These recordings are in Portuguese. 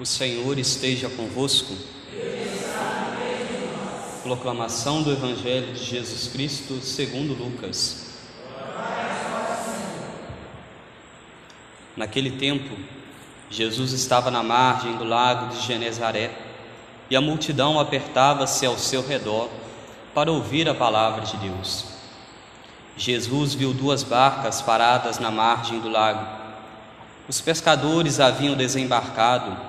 O Senhor esteja convosco. Proclamação do Evangelho de Jesus Cristo segundo Lucas. Naquele tempo, Jesus estava na margem do lago de Genezaré e a multidão apertava-se ao seu redor para ouvir a palavra de Deus. Jesus viu duas barcas paradas na margem do lago. Os pescadores haviam desembarcado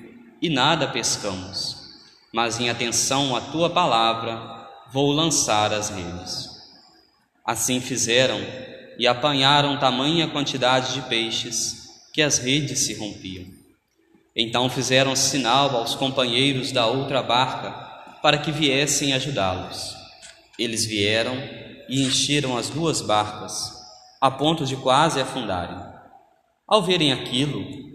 e nada pescamos, mas em atenção à tua palavra vou lançar as redes. Assim fizeram e apanharam tamanha quantidade de peixes que as redes se rompiam. Então fizeram sinal aos companheiros da outra barca para que viessem ajudá-los. Eles vieram e encheram as duas barcas, a ponto de quase afundarem. Ao verem aquilo,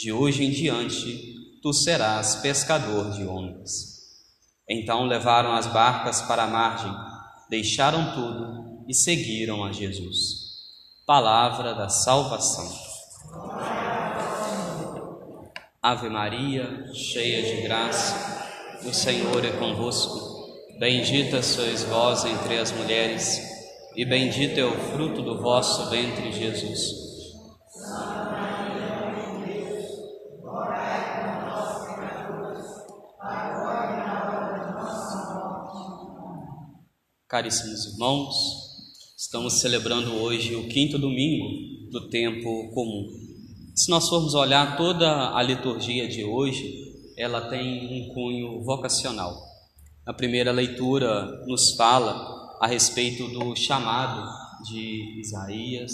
de hoje em diante tu serás pescador de homens. Então levaram as barcas para a margem, deixaram tudo e seguiram a Jesus. Palavra da salvação. Ave Maria, cheia de graça, o Senhor é convosco. Bendita sois vós entre as mulheres, e bendito é o fruto do vosso ventre, Jesus. Caríssimos irmãos, estamos celebrando hoje o quinto domingo do tempo comum. Se nós formos olhar toda a liturgia de hoje, ela tem um cunho vocacional. A primeira leitura nos fala a respeito do chamado de Isaías.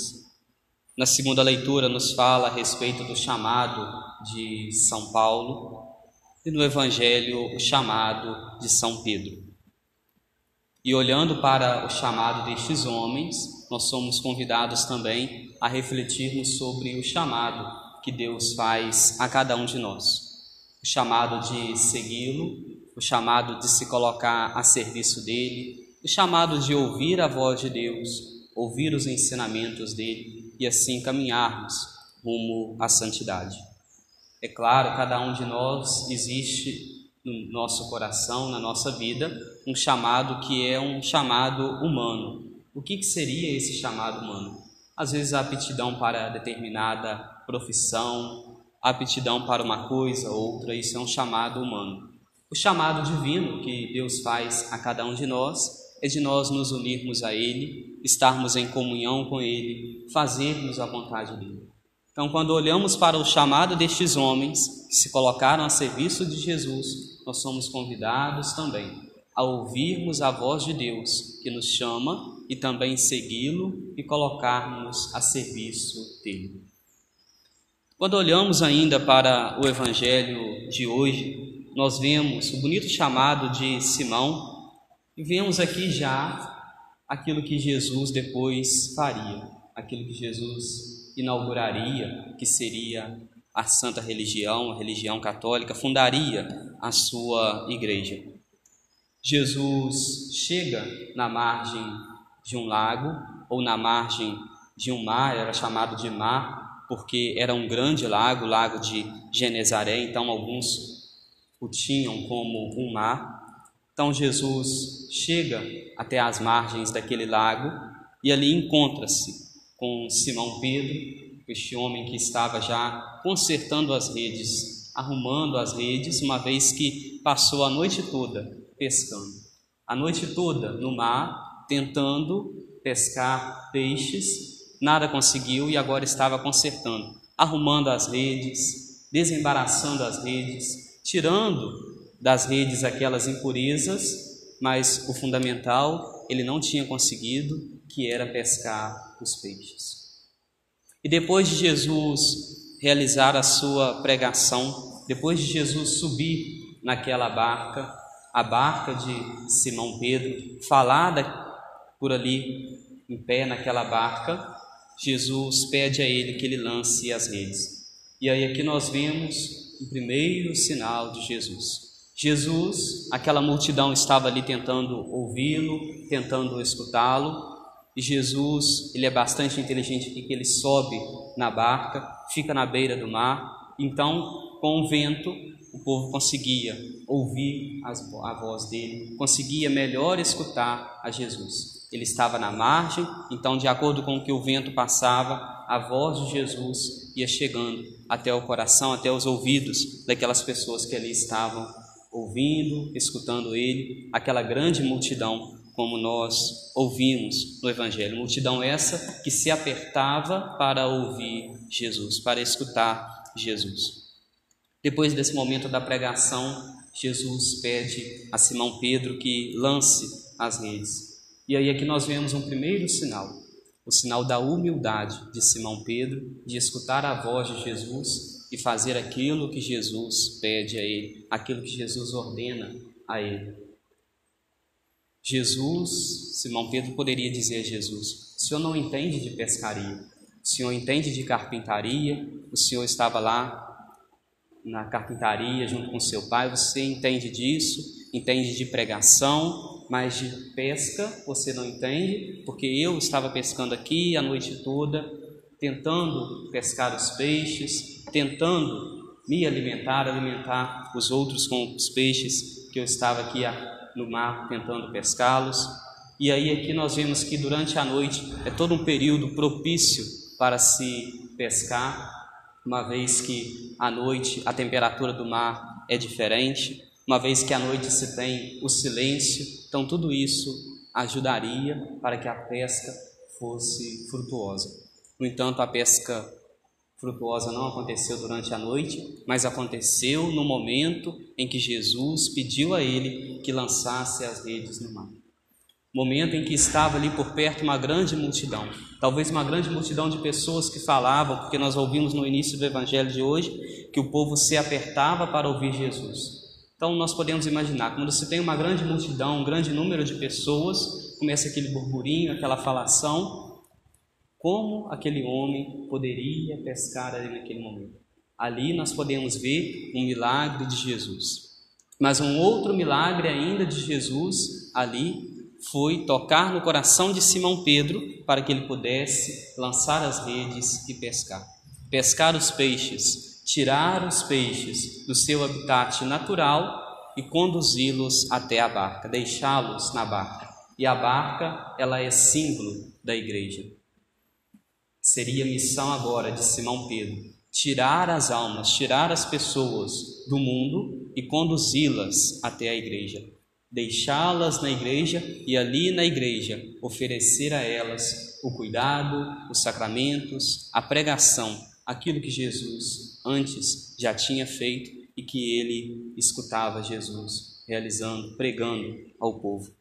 Na segunda leitura nos fala a respeito do chamado de São Paulo e no evangelho o chamado de São Pedro. E olhando para o chamado destes homens, nós somos convidados também a refletirmos sobre o chamado que Deus faz a cada um de nós. O chamado de segui-lo, o chamado de se colocar a serviço dele, o chamado de ouvir a voz de Deus, ouvir os ensinamentos dele e assim caminharmos rumo à santidade. É claro, cada um de nós existe no nosso coração, na nossa vida, um chamado que é um chamado humano. O que, que seria esse chamado humano? Às vezes a aptidão para determinada profissão, a aptidão para uma coisa, outra, isso é um chamado humano. O chamado divino que Deus faz a cada um de nós é de nós nos unirmos a Ele, estarmos em comunhão com Ele, fazermos a vontade dele. Então, quando olhamos para o chamado destes homens que se colocaram a serviço de Jesus, nós somos convidados também a ouvirmos a voz de Deus que nos chama e também segui-lo e colocarmos a serviço dele. Quando olhamos ainda para o evangelho de hoje, nós vemos o bonito chamado de Simão e vemos aqui já aquilo que Jesus depois faria, aquilo que Jesus inauguraria, que seria a santa religião, a religião católica, fundaria a sua igreja. Jesus chega na margem de um lago ou na margem de um mar, era chamado de mar porque era um grande lago, o lago de Genezaré, então alguns o tinham como um mar. Então Jesus chega até as margens daquele lago e ali encontra-se com Simão Pedro este homem que estava já consertando as redes arrumando as redes, uma vez que passou a noite toda pescando. A noite toda no mar, tentando pescar peixes, nada conseguiu e agora estava consertando, arrumando as redes, desembaraçando as redes, tirando das redes aquelas impurezas, mas o fundamental ele não tinha conseguido, que era pescar os peixes. E depois de Jesus realizar a sua pregação, depois de Jesus subir naquela barca, a barca de Simão Pedro, falada por ali em pé naquela barca, Jesus pede a ele que ele lance as redes. E aí aqui nós vemos o primeiro sinal de Jesus. Jesus, aquela multidão estava ali tentando ouvi-lo, tentando escutá-lo, e Jesus, ele é bastante inteligente porque ele sobe na barca, fica na beira do mar. Então, com o vento, o povo conseguia ouvir a voz dele, conseguia melhor escutar a Jesus. Ele estava na margem, então, de acordo com o que o vento passava, a voz de Jesus ia chegando até o coração, até os ouvidos daquelas pessoas que ali estavam ouvindo, escutando ele, aquela grande multidão como nós ouvimos no Evangelho. Multidão essa que se apertava para ouvir Jesus, para escutar Jesus. Depois desse momento da pregação, Jesus pede a Simão Pedro que lance as redes. E aí aqui nós vemos um primeiro sinal, o sinal da humildade de Simão Pedro, de escutar a voz de Jesus e fazer aquilo que Jesus pede a ele, aquilo que Jesus ordena a ele. Jesus, Simão Pedro poderia dizer a Jesus: O senhor não entende de pescaria, o senhor entende de carpintaria, o senhor estava lá na carpintaria junto com seu pai, você entende disso, entende de pregação, mas de pesca você não entende, porque eu estava pescando aqui a noite toda, tentando pescar os peixes, tentando me alimentar, alimentar os outros com os peixes que eu estava aqui a no mar tentando pescá-los. E aí aqui nós vemos que durante a noite é todo um período propício para se pescar, uma vez que à noite a temperatura do mar é diferente, uma vez que à noite se tem o silêncio. Então tudo isso ajudaria para que a pesca fosse frutuosa. No entanto, a pesca frutuosa não aconteceu durante a noite, mas aconteceu no momento em que Jesus pediu a ele que lançasse as redes no mar. Momento em que estava ali por perto uma grande multidão, talvez uma grande multidão de pessoas que falavam, porque nós ouvimos no início do evangelho de hoje que o povo se apertava para ouvir Jesus. Então nós podemos imaginar, quando se tem uma grande multidão, um grande número de pessoas, começa aquele burburinho, aquela falação, como aquele homem poderia pescar ali naquele momento? Ali nós podemos ver um milagre de Jesus. Mas um outro milagre ainda de Jesus ali foi tocar no coração de Simão Pedro para que ele pudesse lançar as redes e pescar. Pescar os peixes, tirar os peixes do seu habitat natural e conduzi-los até a barca, deixá-los na barca. E a barca, ela é símbolo da igreja. Seria a missão agora de Simão Pedro: tirar as almas, tirar as pessoas do mundo e conduzi-las até a igreja. Deixá-las na igreja e ali na igreja oferecer a elas o cuidado, os sacramentos, a pregação, aquilo que Jesus antes já tinha feito e que ele escutava Jesus realizando, pregando ao povo.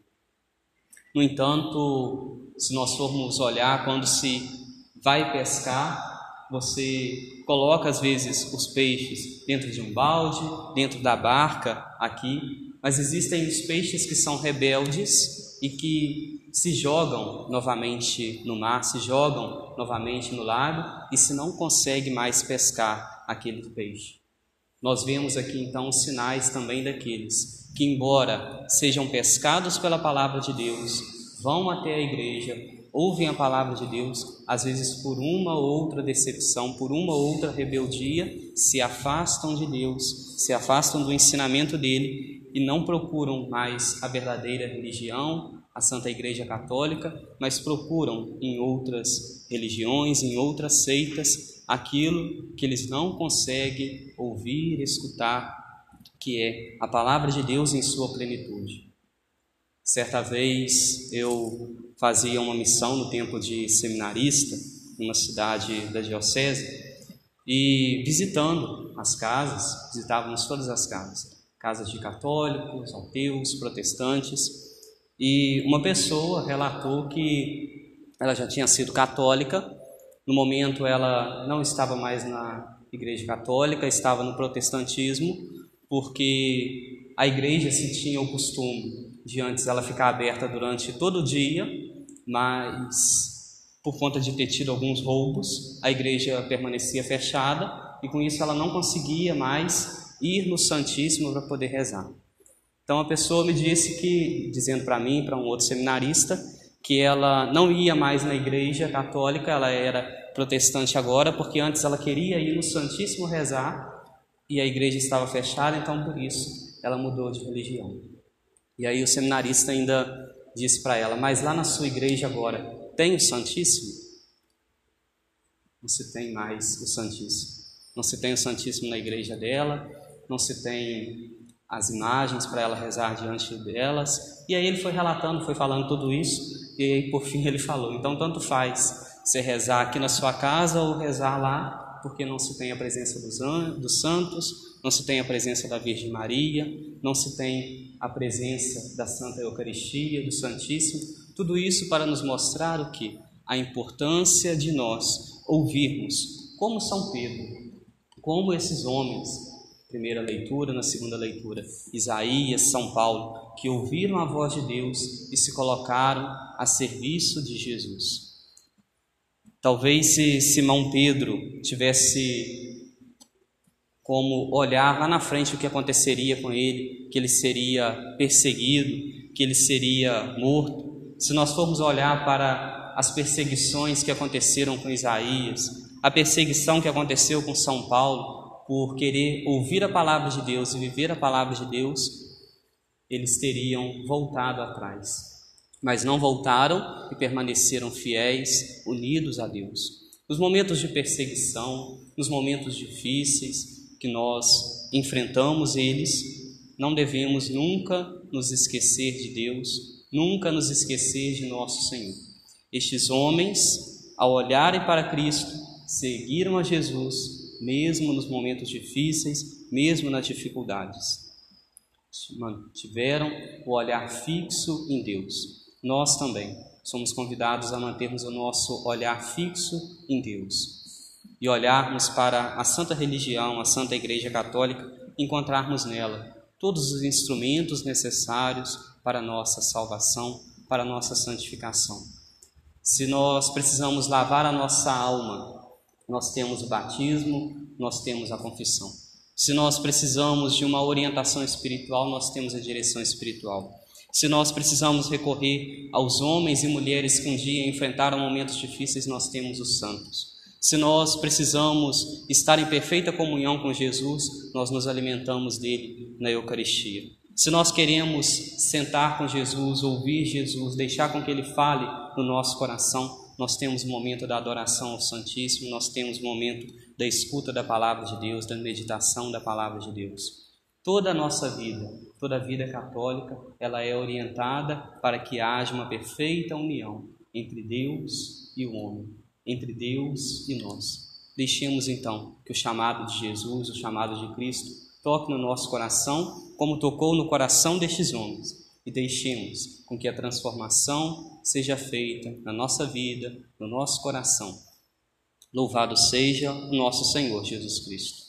No entanto, se nós formos olhar quando se vai pescar, você coloca às vezes os peixes dentro de um balde, dentro da barca aqui, mas existem os peixes que são rebeldes e que se jogam novamente no mar, se jogam novamente no lago e se não consegue mais pescar aquele peixe. Nós vemos aqui então os sinais também daqueles que, embora sejam pescados pela palavra de Deus, vão até a igreja, ouvem a palavra de Deus, às vezes por uma ou outra decepção, por uma ou outra rebeldia, se afastam de Deus, se afastam do ensinamento dele e não procuram mais a verdadeira religião, a Santa Igreja Católica, mas procuram em outras religiões, em outras seitas, aquilo que eles não conseguem ouvir, escutar, que é a palavra de Deus em sua plenitude. Certa vez eu fazia uma missão no tempo de seminarista, numa cidade da diocese, e visitando as casas, visitávamos todas as casas, casas de católicos, ateus, protestantes, e uma pessoa relatou que ela já tinha sido católica, no momento ela não estava mais na igreja católica, estava no protestantismo, porque a igreja se tinha o costume de antes ela ficar aberta durante todo o dia, mas por conta de ter tido alguns roubos, a igreja permanecia fechada e com isso ela não conseguia mais ir no Santíssimo para poder rezar. Então a pessoa me disse que, dizendo para mim, para um outro seminarista, que ela não ia mais na igreja católica, ela era protestante agora, porque antes ela queria ir no Santíssimo rezar e a igreja estava fechada, então por isso ela mudou de religião. E aí o seminarista ainda disse para ela: Mas lá na sua igreja agora tem o Santíssimo? Não se tem mais o Santíssimo. Não se tem o Santíssimo na igreja dela, não se tem as imagens para ela rezar diante delas. E aí ele foi relatando, foi falando tudo isso, e aí por fim ele falou: então tanto faz você rezar aqui na sua casa ou rezar lá, porque não se tem a presença dos, dos santos, não se tem a presença da Virgem Maria, não se tem a presença da Santa Eucaristia, do Santíssimo. Tudo isso para nos mostrar o que? A importância de nós ouvirmos, como São Pedro, como esses homens, primeira leitura, na segunda leitura, Isaías, São Paulo, que ouviram a voz de Deus e se colocaram a serviço de Jesus. Talvez se Simão Pedro tivesse como olhar lá na frente o que aconteceria com ele, que ele seria perseguido, que ele seria morto, se nós formos olhar para as perseguições que aconteceram com Isaías, a perseguição que aconteceu com São Paulo, por querer ouvir a palavra de Deus e viver a palavra de Deus, eles teriam voltado atrás. Mas não voltaram e permaneceram fiéis, unidos a Deus. Nos momentos de perseguição, nos momentos difíceis que nós enfrentamos eles, não devemos nunca nos esquecer de Deus, nunca nos esquecer de nosso Senhor. Estes homens, ao olharem para Cristo, seguiram a Jesus, mesmo nos momentos difíceis, mesmo nas dificuldades. Mantiveram o olhar fixo em Deus. Nós também somos convidados a mantermos o nosso olhar fixo em Deus e olharmos para a santa religião, a santa Igreja Católica, encontrarmos nela todos os instrumentos necessários para a nossa salvação, para a nossa santificação. Se nós precisamos lavar a nossa alma, nós temos o batismo, nós temos a confissão. Se nós precisamos de uma orientação espiritual, nós temos a direção espiritual. Se nós precisamos recorrer aos homens e mulheres que um dia enfrentaram momentos difíceis, nós temos os santos. Se nós precisamos estar em perfeita comunhão com Jesus, nós nos alimentamos dele na Eucaristia. Se nós queremos sentar com Jesus, ouvir Jesus, deixar com que Ele fale no nosso coração, nós temos o momento da adoração ao Santíssimo, nós temos o momento da escuta da palavra de Deus, da meditação da palavra de Deus. Toda a nossa vida, toda a vida católica, ela é orientada para que haja uma perfeita união entre Deus e o homem, entre Deus e nós. Deixemos então que o chamado de Jesus, o chamado de Cristo, toque no nosso coração, como tocou no coração destes homens, e deixemos com que a transformação seja feita na nossa vida, no nosso coração. Louvado seja o nosso Senhor Jesus Cristo.